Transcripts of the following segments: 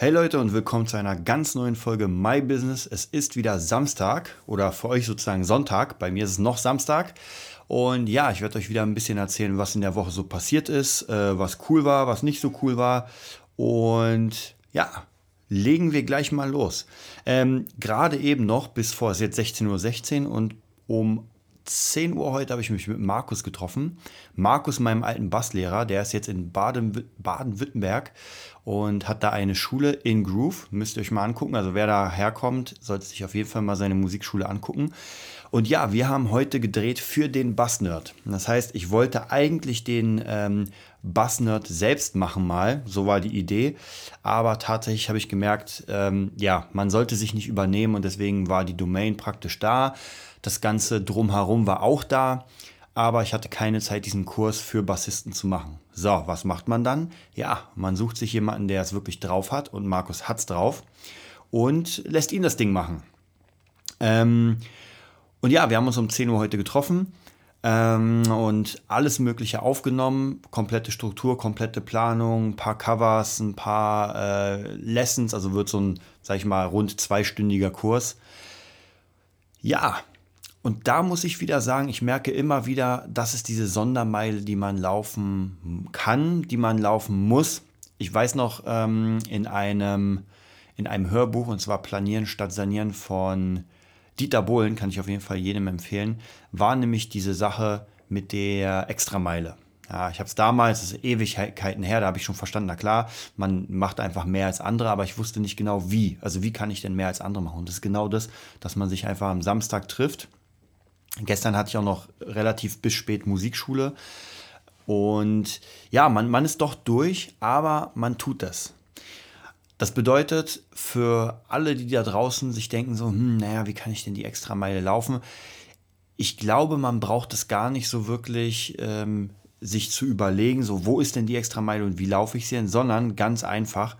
Hey Leute und willkommen zu einer ganz neuen Folge My Business. Es ist wieder Samstag oder für euch sozusagen Sonntag. Bei mir ist es noch Samstag. Und ja, ich werde euch wieder ein bisschen erzählen, was in der Woche so passiert ist, äh, was cool war, was nicht so cool war. Und ja, legen wir gleich mal los. Ähm, Gerade eben noch, bis vor, jetzt 16.16 Uhr und um 10 Uhr heute habe ich mich mit Markus getroffen. Markus, meinem alten Basslehrer, der ist jetzt in Baden-Württemberg und hat da eine Schule in Groove. Müsst ihr euch mal angucken. Also wer da herkommt, sollte sich auf jeden Fall mal seine Musikschule angucken. Und ja, wir haben heute gedreht für den Bassnerd. Das heißt, ich wollte eigentlich den ähm, Bassnerd selbst machen mal. So war die Idee. Aber tatsächlich habe ich gemerkt, ähm, ja, man sollte sich nicht übernehmen und deswegen war die Domain praktisch da. Das Ganze drumherum war auch da, aber ich hatte keine Zeit, diesen Kurs für Bassisten zu machen. So, was macht man dann? Ja, man sucht sich jemanden, der es wirklich drauf hat und Markus hat es drauf und lässt ihn das Ding machen. Ähm, und ja, wir haben uns um 10 Uhr heute getroffen ähm, und alles Mögliche aufgenommen. Komplette Struktur, komplette Planung, ein paar Covers, ein paar äh, Lessons. Also wird so ein, sag ich mal, rund zweistündiger Kurs. Ja, und da muss ich wieder sagen, ich merke immer wieder, das ist diese Sondermeile, die man laufen kann, die man laufen muss. Ich weiß noch ähm, in, einem, in einem Hörbuch, und zwar Planieren statt Sanieren von Dieter Bohlen, kann ich auf jeden Fall jedem empfehlen, war nämlich diese Sache mit der Extrameile. Ja, ich habe es damals, das ist Ewigkeiten her, da habe ich schon verstanden, na klar, man macht einfach mehr als andere, aber ich wusste nicht genau wie. Also wie kann ich denn mehr als andere machen? Und das ist genau das, dass man sich einfach am Samstag trifft Gestern hatte ich auch noch relativ bis spät Musikschule. Und ja, man, man ist doch durch, aber man tut das. Das bedeutet für alle, die da draußen sich denken, so, hm, naja, wie kann ich denn die extra Meile laufen? Ich glaube, man braucht es gar nicht so wirklich, ähm, sich zu überlegen, so, wo ist denn die extra Meile und wie laufe ich sie denn, sondern ganz einfach,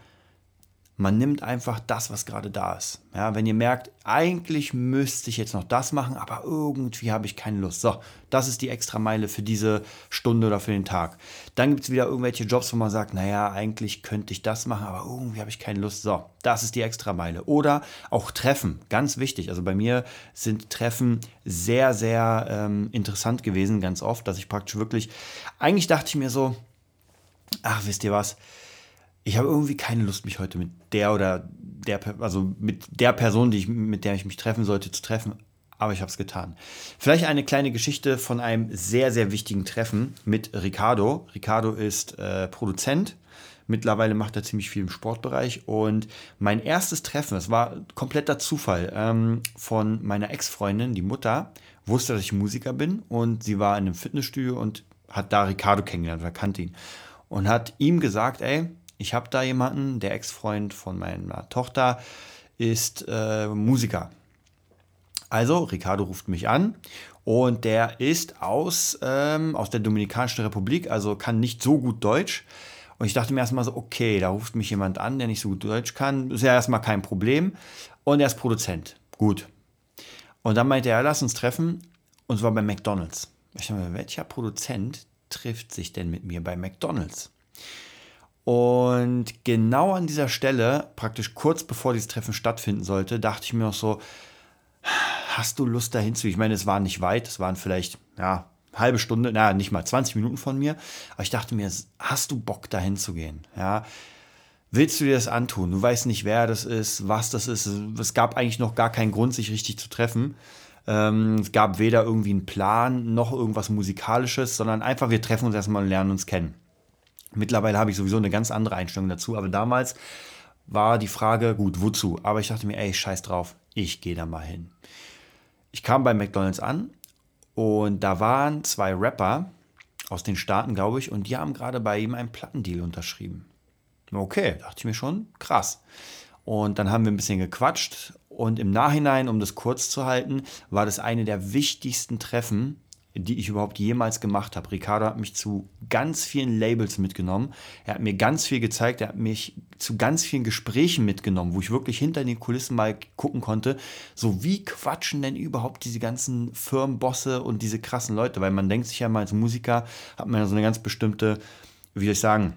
man nimmt einfach das, was gerade da ist. Ja, wenn ihr merkt, eigentlich müsste ich jetzt noch das machen, aber irgendwie habe ich keine Lust. So, das ist die extra Meile für diese Stunde oder für den Tag. Dann gibt es wieder irgendwelche Jobs, wo man sagt, naja, eigentlich könnte ich das machen, aber irgendwie habe ich keine Lust. So, das ist die extra Meile. Oder auch Treffen, ganz wichtig. Also bei mir sind Treffen sehr, sehr ähm, interessant gewesen, ganz oft, dass ich praktisch wirklich, eigentlich dachte ich mir so, ach, wisst ihr was? Ich habe irgendwie keine Lust, mich heute mit der oder der, also mit der Person, die ich, mit der ich mich treffen sollte, zu treffen. Aber ich habe es getan. Vielleicht eine kleine Geschichte von einem sehr, sehr wichtigen Treffen mit Ricardo. Ricardo ist äh, Produzent. Mittlerweile macht er ziemlich viel im Sportbereich. Und mein erstes Treffen, das war kompletter Zufall, ähm, von meiner Ex-Freundin, die Mutter, wusste, dass ich Musiker bin. Und sie war in einem Fitnessstudio und hat da Ricardo kennengelernt, oder kannte ihn. Und hat ihm gesagt, ey, ich habe da jemanden, der Ex-Freund von meiner Tochter ist äh, Musiker. Also, Ricardo ruft mich an und der ist aus, ähm, aus der Dominikanischen Republik, also kann nicht so gut Deutsch. Und ich dachte mir erstmal so, okay, da ruft mich jemand an, der nicht so gut Deutsch kann. Ist ja erstmal kein Problem. Und er ist Produzent. Gut. Und dann meinte er, lass uns treffen. Und zwar bei McDonalds. Ich dachte mir, welcher Produzent trifft sich denn mit mir bei McDonalds? Und genau an dieser Stelle, praktisch kurz bevor dieses Treffen stattfinden sollte, dachte ich mir auch so, hast du Lust dahin zu? Ich meine, es war nicht weit, es waren vielleicht, ja, halbe Stunde, naja, nicht mal 20 Minuten von mir. Aber ich dachte mir, hast du Bock dahin zu gehen? Ja. Willst du dir das antun? Du weißt nicht, wer das ist, was das ist. Es gab eigentlich noch gar keinen Grund, sich richtig zu treffen. Ähm, es gab weder irgendwie einen Plan noch irgendwas Musikalisches, sondern einfach, wir treffen uns erstmal und lernen uns kennen. Mittlerweile habe ich sowieso eine ganz andere Einstellung dazu, aber damals war die Frage, gut, wozu? Aber ich dachte mir, ey, scheiß drauf, ich gehe da mal hin. Ich kam bei McDonald's an und da waren zwei Rapper aus den Staaten, glaube ich, und die haben gerade bei ihm einen Plattendeal unterschrieben. Okay, dachte ich mir schon, krass. Und dann haben wir ein bisschen gequatscht und im Nachhinein, um das kurz zu halten, war das eine der wichtigsten Treffen, die ich überhaupt jemals gemacht habe. Ricardo hat mich zu ganz vielen Labels mitgenommen. Er hat mir ganz viel gezeigt. Er hat mich zu ganz vielen Gesprächen mitgenommen, wo ich wirklich hinter den Kulissen mal gucken konnte, so wie quatschen denn überhaupt diese ganzen Firmenbosse und diese krassen Leute, weil man denkt sich ja mal als Musiker hat man ja so eine ganz bestimmte, wie soll ich sagen,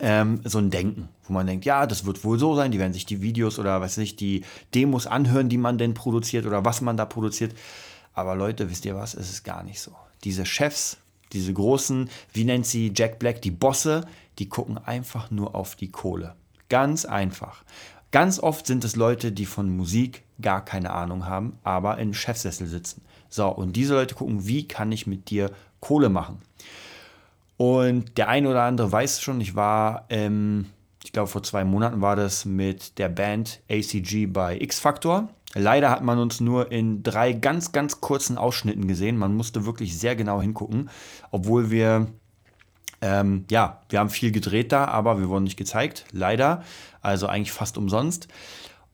ähm, so ein Denken, wo man denkt, ja, das wird wohl so sein, die werden sich die Videos oder was ich, die Demos anhören, die man denn produziert oder was man da produziert. Aber Leute, wisst ihr was, es ist gar nicht so. Diese Chefs, diese großen, wie nennt sie Jack Black, die Bosse, die gucken einfach nur auf die Kohle. Ganz einfach. Ganz oft sind es Leute, die von Musik gar keine Ahnung haben, aber in Chefsessel sitzen. So, und diese Leute gucken, wie kann ich mit dir Kohle machen? Und der eine oder andere weiß schon, ich war, ähm, ich glaube vor zwei Monaten war das mit der Band ACG bei X Factor. Leider hat man uns nur in drei ganz, ganz kurzen Ausschnitten gesehen. Man musste wirklich sehr genau hingucken, obwohl wir, ähm, ja, wir haben viel gedreht da, aber wir wurden nicht gezeigt, leider. Also eigentlich fast umsonst.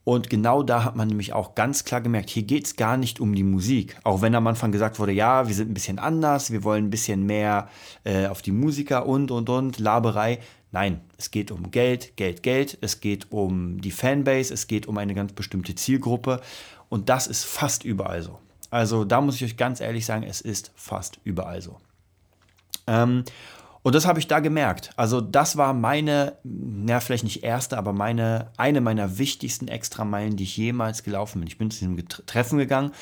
Und genau da hat man nämlich auch ganz klar gemerkt, hier geht es gar nicht um die Musik. Auch wenn am Anfang gesagt wurde, ja, wir sind ein bisschen anders, wir wollen ein bisschen mehr äh, auf die Musiker und, und, und, Laberei. Nein, es geht um Geld, Geld, Geld. Es geht um die Fanbase, es geht um eine ganz bestimmte Zielgruppe. Und das ist fast überall so. Also da muss ich euch ganz ehrlich sagen, es ist fast überall so. Ähm, und das habe ich da gemerkt. Also das war meine, na vielleicht nicht erste, aber meine, eine meiner wichtigsten Extrameilen, die ich jemals gelaufen bin. Ich bin zu diesem Treffen gegangen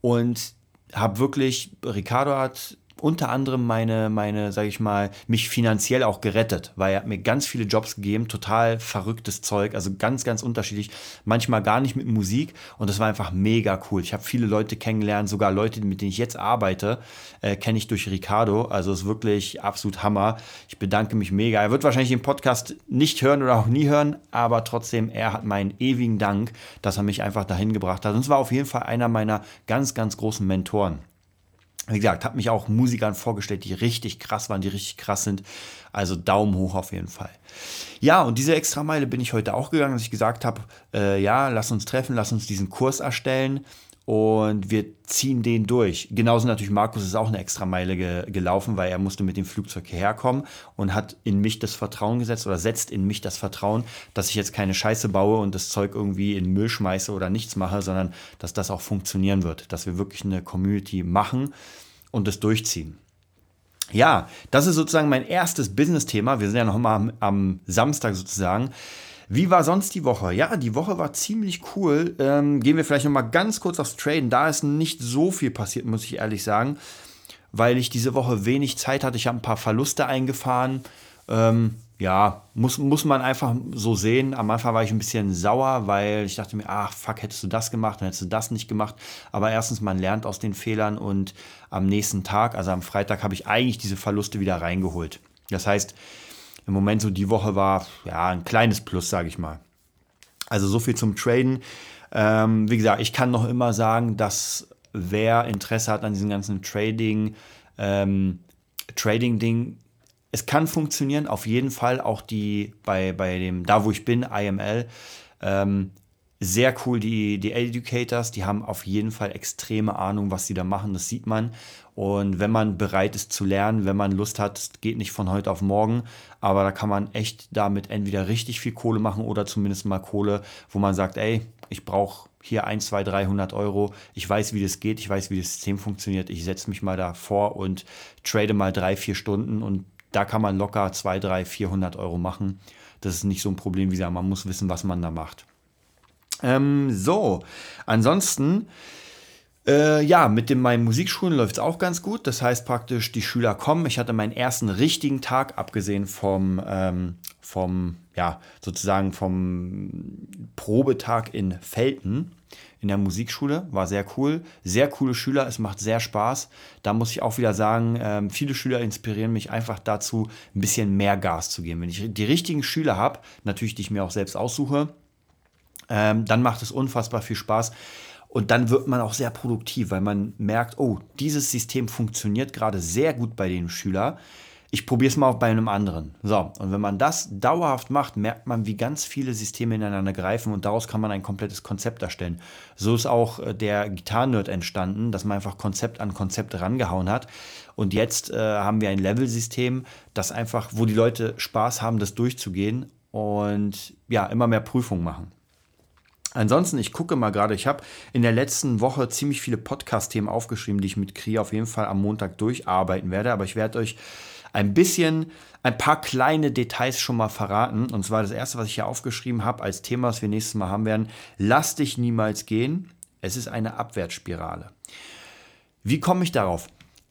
und habe wirklich, Ricardo hat unter anderem meine, meine, sag ich mal, mich finanziell auch gerettet, weil er hat mir ganz viele Jobs gegeben, total verrücktes Zeug, also ganz, ganz unterschiedlich, manchmal gar nicht mit Musik und das war einfach mega cool. Ich habe viele Leute kennengelernt, sogar Leute, mit denen ich jetzt arbeite, äh, kenne ich durch Ricardo, also ist wirklich absolut Hammer. Ich bedanke mich mega. Er wird wahrscheinlich den Podcast nicht hören oder auch nie hören, aber trotzdem, er hat meinen ewigen Dank, dass er mich einfach dahin gebracht hat und es war auf jeden Fall einer meiner ganz, ganz großen Mentoren wie gesagt, habe mich auch Musikern vorgestellt, die richtig krass waren, die richtig krass sind. Also Daumen hoch auf jeden Fall. Ja, und diese Extrameile bin ich heute auch gegangen, dass ich gesagt habe, äh, ja, lass uns treffen, lass uns diesen Kurs erstellen und wir ziehen den durch. Genauso natürlich Markus ist auch eine extra Meile ge gelaufen, weil er musste mit dem Flugzeug hierher kommen und hat in mich das Vertrauen gesetzt oder setzt in mich das Vertrauen, dass ich jetzt keine Scheiße baue und das Zeug irgendwie in Müll schmeiße oder nichts mache, sondern dass das auch funktionieren wird, dass wir wirklich eine Community machen und es durchziehen. Ja, das ist sozusagen mein erstes Business-Thema. Wir sind ja noch mal am, am Samstag sozusagen. Wie war sonst die Woche? Ja, die Woche war ziemlich cool. Ähm, gehen wir vielleicht noch mal ganz kurz aufs Traden. Da ist nicht so viel passiert, muss ich ehrlich sagen, weil ich diese Woche wenig Zeit hatte. Ich habe ein paar Verluste eingefahren. Ähm, ja, muss, muss man einfach so sehen. Am Anfang war ich ein bisschen sauer, weil ich dachte mir, ach fuck, hättest du das gemacht, dann hättest du das nicht gemacht. Aber erstens, man lernt aus den Fehlern und am nächsten Tag, also am Freitag, habe ich eigentlich diese Verluste wieder reingeholt. Das heißt, im Moment so die Woche war ja ein kleines Plus, sage ich mal. Also so viel zum Traden. Ähm, wie gesagt, ich kann noch immer sagen, dass wer Interesse hat an diesem ganzen Trading, ähm, Trading-Ding, es kann funktionieren, auf jeden Fall. Auch die bei, bei dem, da wo ich bin, IML, ähm, sehr cool, die, die Educators, die haben auf jeden Fall extreme Ahnung, was sie da machen, das sieht man. Und wenn man bereit ist zu lernen, wenn man Lust hat, es geht nicht von heute auf morgen, aber da kann man echt damit entweder richtig viel Kohle machen oder zumindest mal Kohle, wo man sagt, ey, ich brauche hier 1, 2, 300 Euro, ich weiß, wie das geht, ich weiß, wie das System funktioniert, ich setze mich mal da vor und trade mal drei, vier Stunden. Und da kann man locker 2, 3, 400 Euro machen. Das ist nicht so ein Problem, wie gesagt, man muss wissen, was man da macht. Ähm, so, ansonsten, äh, ja, mit den meinen Musikschulen läuft es auch ganz gut. Das heißt praktisch, die Schüler kommen. Ich hatte meinen ersten richtigen Tag, abgesehen vom, ähm, vom ja, sozusagen vom Probetag in Felten in der Musikschule. War sehr cool. Sehr coole Schüler. Es macht sehr Spaß. Da muss ich auch wieder sagen, ähm, viele Schüler inspirieren mich einfach dazu, ein bisschen mehr Gas zu geben. Wenn ich die richtigen Schüler habe, natürlich, die ich mir auch selbst aussuche, ähm, dann macht es unfassbar viel Spaß. Und dann wird man auch sehr produktiv, weil man merkt, oh, dieses System funktioniert gerade sehr gut bei den Schülern. Ich probiere es mal auch bei einem anderen. So, und wenn man das dauerhaft macht, merkt man, wie ganz viele Systeme ineinander greifen und daraus kann man ein komplettes Konzept erstellen. So ist auch äh, der Gitarren-Nerd entstanden, dass man einfach Konzept an Konzept rangehauen hat. Und jetzt äh, haben wir ein Level-System, das einfach, wo die Leute Spaß haben, das durchzugehen und ja, immer mehr Prüfungen machen. Ansonsten, ich gucke mal gerade, ich habe in der letzten Woche ziemlich viele Podcast-Themen aufgeschrieben, die ich mit Kri auf jeden Fall am Montag durcharbeiten werde. Aber ich werde euch ein bisschen, ein paar kleine Details schon mal verraten. Und zwar das erste, was ich hier aufgeschrieben habe als Thema, was wir nächstes Mal haben werden. Lass dich niemals gehen. Es ist eine Abwärtsspirale. Wie komme ich darauf?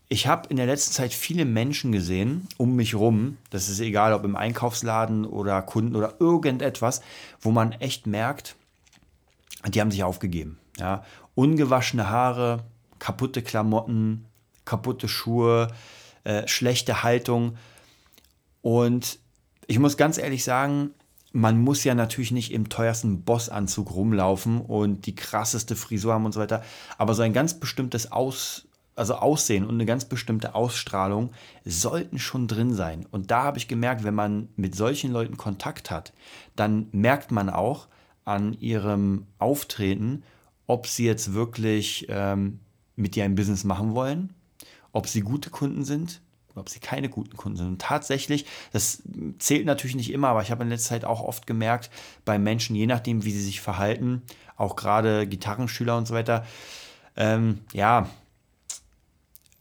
Ich habe in der letzten Zeit viele Menschen gesehen um mich rum, das ist egal, ob im Einkaufsladen oder Kunden oder irgendetwas, wo man echt merkt, die haben sich aufgegeben. Ja? Ungewaschene Haare, kaputte Klamotten, kaputte Schuhe, äh, schlechte Haltung. Und ich muss ganz ehrlich sagen, man muss ja natürlich nicht im teuersten Bossanzug rumlaufen und die krasseste Frisur haben und so weiter. Aber so ein ganz bestimmtes Aus, also Aussehen und eine ganz bestimmte Ausstrahlung sollten schon drin sein. Und da habe ich gemerkt, wenn man mit solchen Leuten Kontakt hat, dann merkt man auch an ihrem Auftreten, ob sie jetzt wirklich ähm, mit dir ein Business machen wollen, ob sie gute Kunden sind ob sie keine guten Kunden sind. Und tatsächlich, das zählt natürlich nicht immer, aber ich habe in letzter Zeit auch oft gemerkt, bei Menschen, je nachdem, wie sie sich verhalten, auch gerade Gitarrenschüler und so weiter, ähm, ja,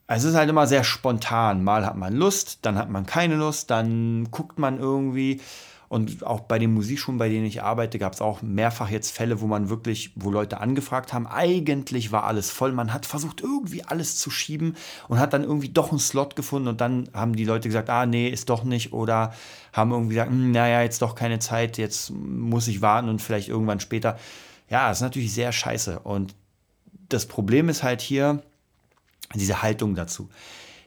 es ist halt immer sehr spontan. Mal hat man Lust, dann hat man keine Lust, dann guckt man irgendwie. Und auch bei den Musikschulen, bei denen ich arbeite, gab es auch mehrfach jetzt Fälle, wo man wirklich, wo Leute angefragt haben, eigentlich war alles voll. Man hat versucht, irgendwie alles zu schieben und hat dann irgendwie doch einen Slot gefunden und dann haben die Leute gesagt, ah nee, ist doch nicht. Oder haben irgendwie gesagt, hm, naja, jetzt doch keine Zeit, jetzt muss ich warten und vielleicht irgendwann später. Ja, ist natürlich sehr scheiße. Und das Problem ist halt hier diese Haltung dazu.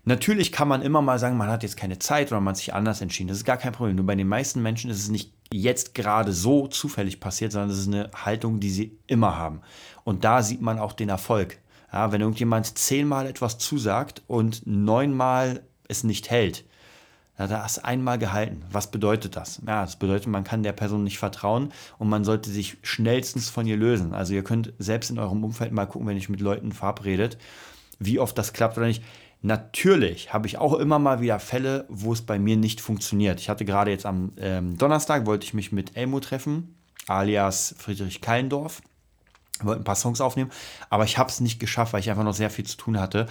Natürlich kann man immer mal sagen, man hat jetzt keine Zeit oder man hat sich anders entschieden. Das ist gar kein Problem. Nur bei den meisten Menschen ist es nicht jetzt gerade so zufällig passiert, sondern es ist eine Haltung, die sie immer haben. Und da sieht man auch den Erfolg. Ja, wenn irgendjemand zehnmal etwas zusagt und neunmal es nicht hält, ja, da hast einmal gehalten. Was bedeutet das? Ja, das bedeutet, man kann der Person nicht vertrauen und man sollte sich schnellstens von ihr lösen. Also ihr könnt selbst in eurem Umfeld mal gucken, wenn ihr mit Leuten verabredet, wie oft das klappt oder nicht. Natürlich habe ich auch immer mal wieder Fälle, wo es bei mir nicht funktioniert. Ich hatte gerade jetzt am ähm, Donnerstag, wollte ich mich mit Elmo treffen, alias Friedrich Kallendorf. Wollte ein paar Songs aufnehmen, aber ich habe es nicht geschafft, weil ich einfach noch sehr viel zu tun hatte.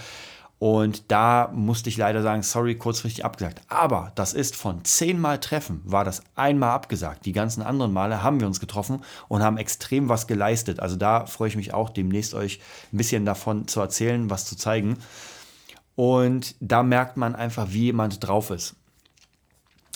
Und da musste ich leider sagen, sorry, kurzfristig abgesagt. Aber das ist von zehnmal Treffen, war das einmal abgesagt. Die ganzen anderen Male haben wir uns getroffen und haben extrem was geleistet. Also da freue ich mich auch, demnächst euch ein bisschen davon zu erzählen, was zu zeigen. Und da merkt man einfach, wie jemand drauf ist.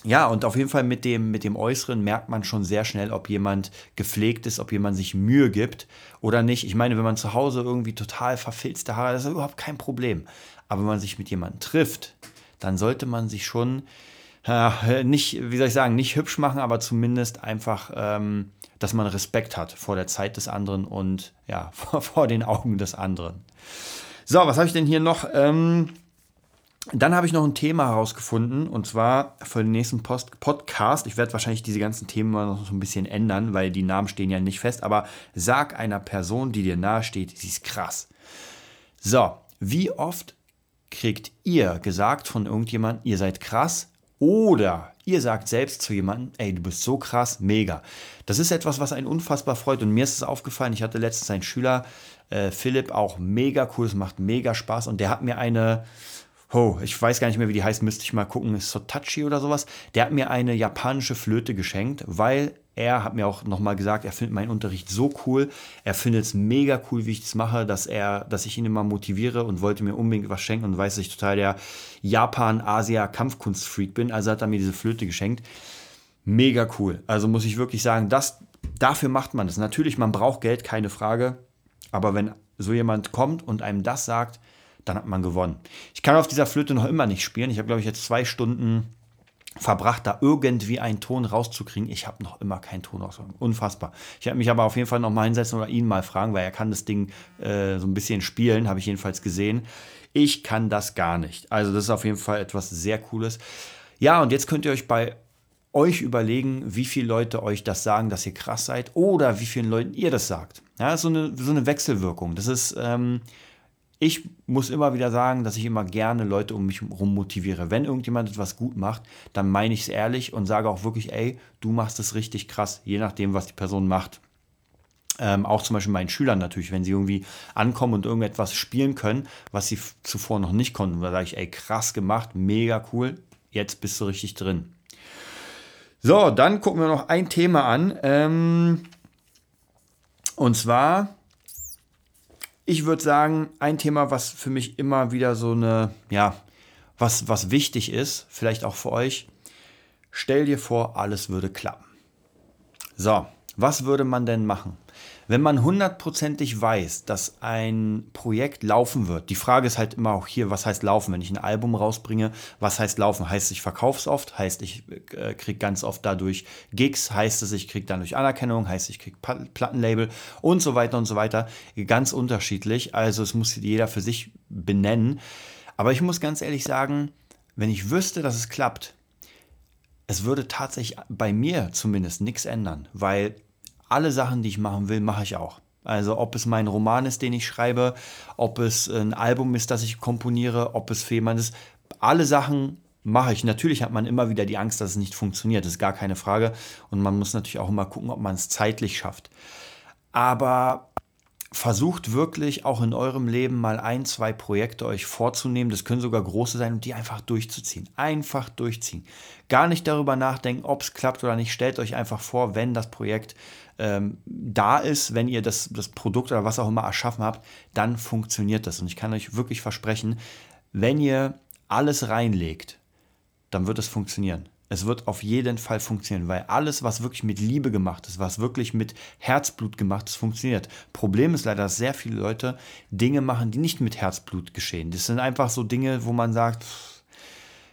Ja, und auf jeden Fall mit dem, mit dem Äußeren merkt man schon sehr schnell, ob jemand gepflegt ist, ob jemand sich Mühe gibt oder nicht. Ich meine, wenn man zu Hause irgendwie total verfilzte Haare hat, das ist überhaupt kein Problem. Aber wenn man sich mit jemandem trifft, dann sollte man sich schon äh, nicht, wie soll ich sagen, nicht hübsch machen, aber zumindest einfach, ähm, dass man Respekt hat vor der Zeit des anderen und ja, vor, vor den Augen des anderen. So, was habe ich denn hier noch? Ähm, dann habe ich noch ein Thema herausgefunden und zwar für den nächsten Post Podcast. Ich werde wahrscheinlich diese ganzen Themen mal noch so ein bisschen ändern, weil die Namen stehen ja nicht fest. Aber sag einer Person, die dir nahe steht, sie ist krass. So, wie oft kriegt ihr gesagt von irgendjemandem, ihr seid krass oder ihr sagt selbst zu jemandem, ey, du bist so krass, mega. Das ist etwas, was einen unfassbar freut. Und mir ist es aufgefallen, ich hatte letztens einen Schüler, äh, Philipp, auch mega cool, es macht mega Spaß. Und der hat mir eine, oh, ich weiß gar nicht mehr, wie die heißt, müsste ich mal gucken, Sotachi oder sowas. Der hat mir eine japanische Flöte geschenkt, weil er hat mir auch nochmal gesagt, er findet meinen Unterricht so cool. Er findet es mega cool, wie ich das mache, dass er, dass ich ihn immer motiviere und wollte mir unbedingt was schenken und weiß, dass ich total der Japan-Asia-Kampfkunstfreak bin. Also hat er mir diese Flöte geschenkt. Mega cool. Also muss ich wirklich sagen, das, dafür macht man das. Natürlich, man braucht Geld, keine Frage. Aber wenn so jemand kommt und einem das sagt, dann hat man gewonnen. Ich kann auf dieser Flöte noch immer nicht spielen. Ich habe, glaube ich, jetzt zwei Stunden verbracht, da irgendwie einen Ton rauszukriegen. Ich habe noch immer keinen Ton rausgekommen. Unfassbar. Ich werde mich aber auf jeden Fall noch mal hinsetzen oder ihn mal fragen, weil er kann das Ding äh, so ein bisschen spielen, habe ich jedenfalls gesehen. Ich kann das gar nicht. Also das ist auf jeden Fall etwas sehr Cooles. Ja, und jetzt könnt ihr euch bei euch überlegen, wie viele Leute euch das sagen, dass ihr krass seid oder wie vielen Leuten ihr das sagt. Ja, so eine, so eine Wechselwirkung. Das ist, ähm, ich muss immer wieder sagen, dass ich immer gerne Leute um mich herum motiviere. Wenn irgendjemand etwas gut macht, dann meine ich es ehrlich und sage auch wirklich, ey, du machst es richtig krass, je nachdem, was die Person macht. Ähm, auch zum Beispiel meinen Schülern natürlich, wenn sie irgendwie ankommen und irgendetwas spielen können, was sie zuvor noch nicht konnten, da sage ich, ey, krass gemacht, mega cool, jetzt bist du richtig drin. So, dann gucken wir noch ein Thema an. Ähm, und zwar, ich würde sagen, ein Thema, was für mich immer wieder so eine, ja, was, was wichtig ist, vielleicht auch für euch. Stell dir vor, alles würde klappen. So, was würde man denn machen? Wenn man hundertprozentig weiß, dass ein Projekt laufen wird, die Frage ist halt immer auch hier, was heißt laufen? Wenn ich ein Album rausbringe, was heißt laufen? Heißt, ich verkaufe es oft, heißt, ich äh, kriege ganz oft dadurch Gigs, heißt es, ich kriege dadurch Anerkennung, heißt, ich kriege Plattenlabel und so weiter und so weiter. Ganz unterschiedlich, also es muss jeder für sich benennen. Aber ich muss ganz ehrlich sagen, wenn ich wüsste, dass es klappt, es würde tatsächlich bei mir zumindest nichts ändern, weil alle Sachen, die ich machen will, mache ich auch. Also ob es mein Roman ist, den ich schreibe, ob es ein Album ist, das ich komponiere, ob es Fehmarn ist, alle Sachen mache ich. Natürlich hat man immer wieder die Angst, dass es nicht funktioniert, das ist gar keine Frage. Und man muss natürlich auch immer gucken, ob man es zeitlich schafft. Aber versucht wirklich auch in eurem Leben mal ein, zwei Projekte euch vorzunehmen. Das können sogar große sein und die einfach durchzuziehen. Einfach durchziehen. Gar nicht darüber nachdenken, ob es klappt oder nicht. Stellt euch einfach vor, wenn das Projekt ähm, da ist, wenn ihr das, das Produkt oder was auch immer erschaffen habt, dann funktioniert das. Und ich kann euch wirklich versprechen, wenn ihr alles reinlegt, dann wird es funktionieren. Es wird auf jeden Fall funktionieren, weil alles, was wirklich mit Liebe gemacht ist, was wirklich mit Herzblut gemacht ist, funktioniert. Problem ist leider, dass sehr viele Leute Dinge machen, die nicht mit Herzblut geschehen. Das sind einfach so Dinge, wo man sagt,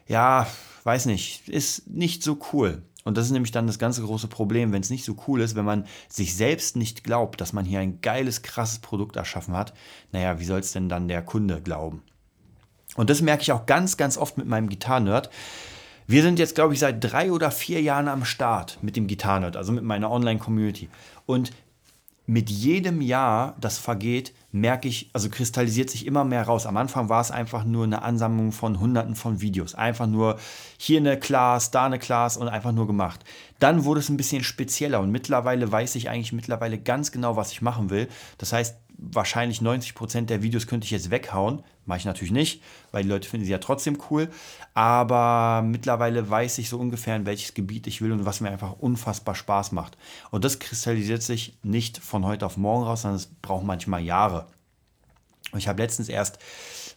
ja, weiß nicht, ist nicht so cool. Und das ist nämlich dann das ganze große Problem, wenn es nicht so cool ist, wenn man sich selbst nicht glaubt, dass man hier ein geiles, krasses Produkt erschaffen hat. Naja, wie soll es denn dann der Kunde glauben? Und das merke ich auch ganz, ganz oft mit meinem Gitarrenerd. Wir sind jetzt, glaube ich, seit drei oder vier Jahren am Start mit dem Gitarrenerd, also mit meiner Online-Community. Und mit jedem Jahr, das vergeht, merke ich, also kristallisiert sich immer mehr raus. Am Anfang war es einfach nur eine Ansammlung von Hunderten von Videos. Einfach nur hier eine Class, da eine Class und einfach nur gemacht. Dann wurde es ein bisschen spezieller und mittlerweile weiß ich eigentlich mittlerweile ganz genau, was ich machen will. Das heißt, wahrscheinlich 90 Prozent der Videos könnte ich jetzt weghauen. Mache ich natürlich nicht, weil die Leute finden sie ja trotzdem cool. Aber mittlerweile weiß ich so ungefähr, in welches Gebiet ich will und was mir einfach unfassbar Spaß macht. Und das kristallisiert sich nicht von heute auf morgen raus, sondern es braucht manchmal Jahre. Ich habe letztens erst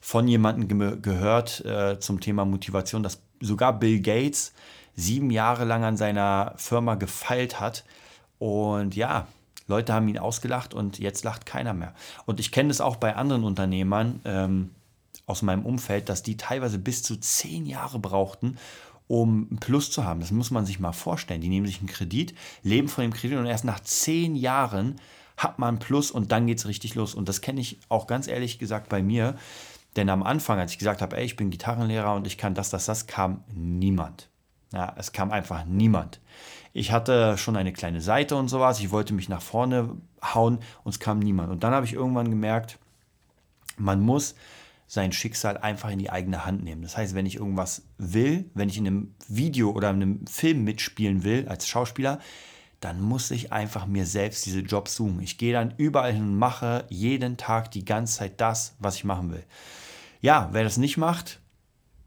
von jemandem ge gehört äh, zum Thema Motivation, dass sogar Bill Gates sieben Jahre lang an seiner Firma gefeilt hat. Und ja, Leute haben ihn ausgelacht und jetzt lacht keiner mehr. Und ich kenne das auch bei anderen Unternehmern ähm, aus meinem Umfeld, dass die teilweise bis zu zehn Jahre brauchten, um ein Plus zu haben. Das muss man sich mal vorstellen. Die nehmen sich einen Kredit, leben von dem Kredit und erst nach zehn Jahren hat man ein Plus und dann geht es richtig los. Und das kenne ich auch ganz ehrlich gesagt bei mir. Denn am Anfang, als ich gesagt habe, ey, ich bin Gitarrenlehrer und ich kann das, das, das, kam niemand. Ja, es kam einfach niemand. Ich hatte schon eine kleine Seite und sowas. Ich wollte mich nach vorne hauen und es kam niemand. Und dann habe ich irgendwann gemerkt, man muss sein Schicksal einfach in die eigene Hand nehmen. Das heißt, wenn ich irgendwas will, wenn ich in einem Video oder in einem Film mitspielen will als Schauspieler, dann muss ich einfach mir selbst diese Jobs suchen. Ich gehe dann überall hin und mache jeden Tag die ganze Zeit das, was ich machen will. Ja, wer das nicht macht,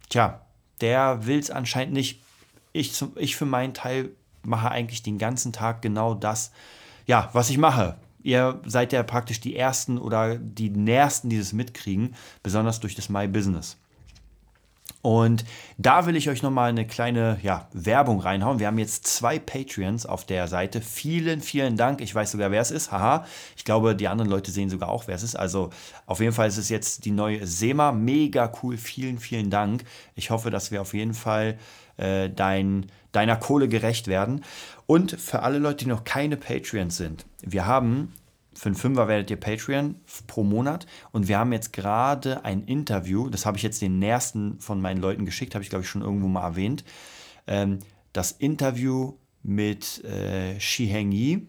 tja, der will es anscheinend nicht. Ich, ich für meinen Teil mache eigentlich den ganzen Tag genau das, ja, was ich mache. Ihr seid ja praktisch die Ersten oder die Nächsten, die das mitkriegen, besonders durch das My Business. Und da will ich euch nochmal eine kleine ja, Werbung reinhauen. Wir haben jetzt zwei Patreons auf der Seite. Vielen, vielen Dank. Ich weiß sogar, wer es ist. Haha. Ich glaube, die anderen Leute sehen sogar auch, wer es ist. Also auf jeden Fall ist es jetzt die neue SEMA. Mega cool. Vielen, vielen Dank. Ich hoffe, dass wir auf jeden Fall äh, dein, deiner Kohle gerecht werden. Und für alle Leute, die noch keine Patreons sind, wir haben für einen Fünfer werdet ihr Patreon pro Monat. Und wir haben jetzt gerade ein Interview, das habe ich jetzt den nächsten von meinen Leuten geschickt, habe ich glaube ich schon irgendwo mal erwähnt. Ähm, das Interview mit äh, Shiheng Yi,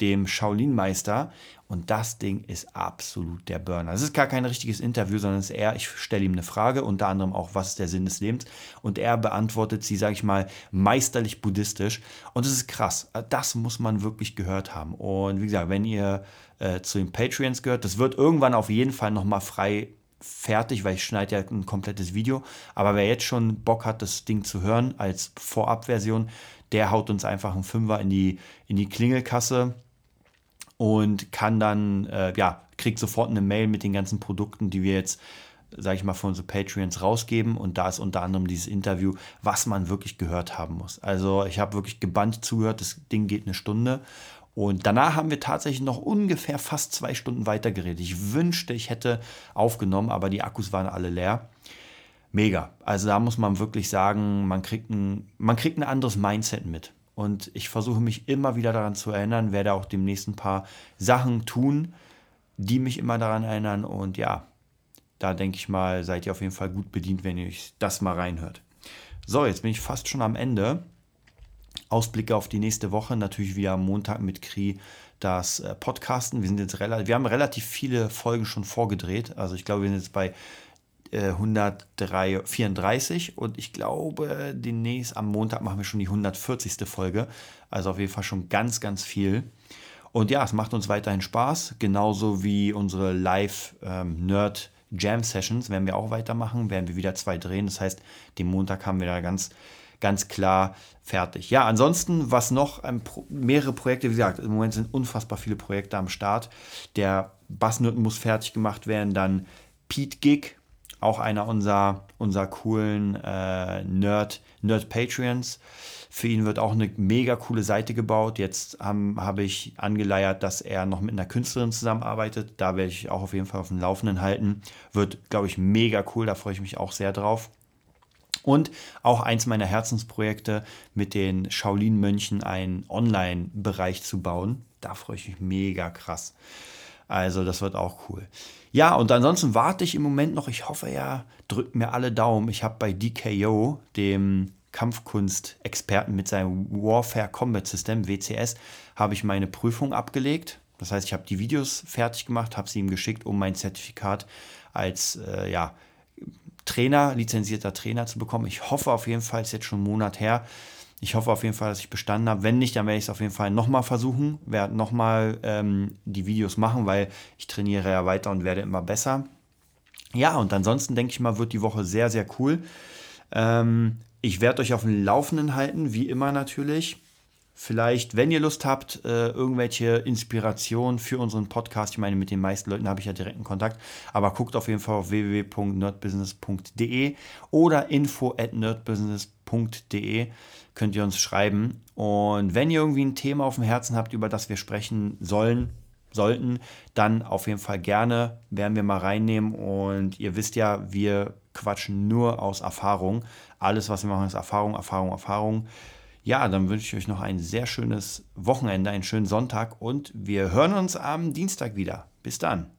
dem Shaolin-Meister. Und das Ding ist absolut der Burner. Es ist gar kein richtiges Interview, sondern es ist eher, ich stelle ihm eine Frage, unter anderem auch, was ist der Sinn des Lebens? Und er beantwortet sie, sage ich mal, meisterlich buddhistisch. Und es ist krass. Das muss man wirklich gehört haben. Und wie gesagt, wenn ihr äh, zu den Patreons gehört, das wird irgendwann auf jeden Fall nochmal frei fertig, weil ich schneide ja ein komplettes Video. Aber wer jetzt schon Bock hat, das Ding zu hören als Vorabversion, der haut uns einfach einen Fünfer in die, in die Klingelkasse und kann dann, äh, ja, kriegt sofort eine Mail mit den ganzen Produkten, die wir jetzt, sage ich mal, für unsere Patreons rausgeben. Und da ist unter anderem dieses Interview, was man wirklich gehört haben muss. Also ich habe wirklich gebannt zugehört, das Ding geht eine Stunde. Und danach haben wir tatsächlich noch ungefähr fast zwei Stunden weitergeredet. Ich wünschte, ich hätte aufgenommen, aber die Akkus waren alle leer. Mega. Also da muss man wirklich sagen, man kriegt ein, man kriegt ein anderes Mindset mit. Und ich versuche mich immer wieder daran zu erinnern, werde auch demnächst ein paar Sachen tun, die mich immer daran erinnern. Und ja, da denke ich mal, seid ihr auf jeden Fall gut bedient, wenn ihr euch das mal reinhört. So, jetzt bin ich fast schon am Ende. Ausblicke auf die nächste Woche. Natürlich wieder am Montag mit Kri das äh, Podcasten. Wir sind jetzt relativ, wir haben relativ viele Folgen schon vorgedreht. Also ich glaube, wir sind jetzt bei äh, 134 und ich glaube, demnächst am Montag machen wir schon die 140. Folge. Also auf jeden Fall schon ganz, ganz viel. Und ja, es macht uns weiterhin Spaß, genauso wie unsere Live-Nerd- ähm, werden wir auch weitermachen, werden wir wieder zwei drehen. Das heißt, den Montag haben wir da ganz ganz klar fertig. Ja, ansonsten, was noch, mehrere Projekte, wie gesagt, im Moment sind unfassbar viele Projekte am Start. Der Bassnöten muss fertig gemacht werden, dann Pete Gig, auch einer unserer, unserer coolen äh, Nerd, Nerd Patreons. Für ihn wird auch eine mega coole Seite gebaut. Jetzt habe ich angeleiert, dass er noch mit einer Künstlerin zusammenarbeitet. Da werde ich auch auf jeden Fall auf dem Laufenden halten. Wird, glaube ich, mega cool. Da freue ich mich auch sehr drauf. Und auch eins meiner Herzensprojekte mit den Shaolin-Mönchen einen Online-Bereich zu bauen. Da freue ich mich mega krass. Also das wird auch cool. Ja, und ansonsten warte ich im Moment noch. Ich hoffe ja, drückt mir alle Daumen. Ich habe bei DKO, dem Kampfkunst-Experten mit seinem Warfare Combat System, WCS, habe ich meine Prüfung abgelegt. Das heißt, ich habe die Videos fertig gemacht, habe sie ihm geschickt, um mein Zertifikat als äh, ja, Trainer, lizenzierter Trainer zu bekommen. Ich hoffe auf jeden Fall, ist jetzt schon einen Monat her. Ich hoffe auf jeden Fall, dass ich bestanden habe. Wenn nicht, dann werde ich es auf jeden Fall nochmal versuchen, werde nochmal ähm, die Videos machen, weil ich trainiere ja weiter und werde immer besser. Ja, und ansonsten denke ich mal, wird die Woche sehr, sehr cool. Ähm, ich werde euch auf dem Laufenden halten, wie immer natürlich. Vielleicht, wenn ihr Lust habt, äh, irgendwelche Inspirationen für unseren Podcast, ich meine, mit den meisten Leuten habe ich ja direkten Kontakt, aber guckt auf jeden Fall auf www.nerdbusiness.de oder info at nerdbusiness.de könnt ihr uns schreiben. Und wenn ihr irgendwie ein Thema auf dem Herzen habt, über das wir sprechen sollen, sollten, dann auf jeden Fall gerne, werden wir mal reinnehmen. Und ihr wisst ja, wir quatschen nur aus Erfahrung. Alles, was wir machen, ist Erfahrung, Erfahrung, Erfahrung. Ja, dann wünsche ich euch noch ein sehr schönes Wochenende, einen schönen Sonntag und wir hören uns am Dienstag wieder. Bis dann.